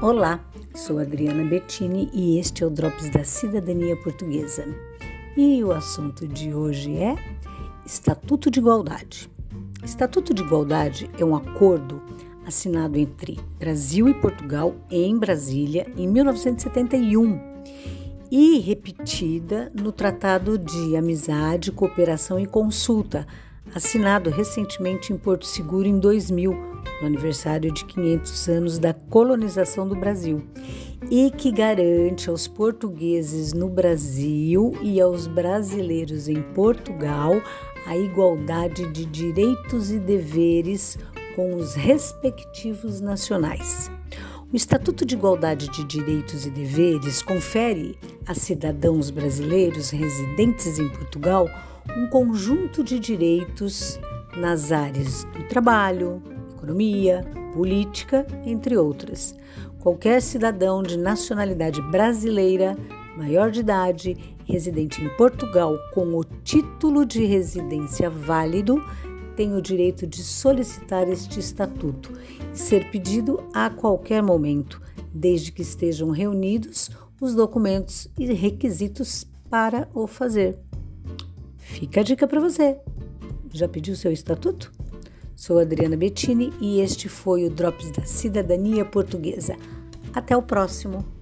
Olá, sou Adriana Bettini e este é o Drops da Cidadania Portuguesa. E o assunto de hoje é Estatuto de Igualdade. Estatuto de Igualdade é um acordo assinado entre Brasil e Portugal em Brasília em 1971 e repetida no Tratado de Amizade, Cooperação e Consulta, assinado recentemente em Porto Seguro em 2000, no aniversário de 500 anos da colonização do Brasil, e que garante aos portugueses no Brasil e aos brasileiros em Portugal a igualdade de direitos e deveres com os respectivos nacionais. O Estatuto de Igualdade de Direitos e Deveres confere a cidadãos brasileiros residentes em Portugal um conjunto de direitos nas áreas do trabalho, economia, política, entre outras. Qualquer cidadão de nacionalidade brasileira, maior de idade, residente em Portugal com o título de residência válido, tem o direito de solicitar este estatuto e ser pedido a qualquer momento, desde que estejam reunidos os documentos e requisitos para o fazer. Fica a dica para você. Já pediu seu estatuto? Sou Adriana Bettini e este foi o Drops da Cidadania Portuguesa. Até o próximo!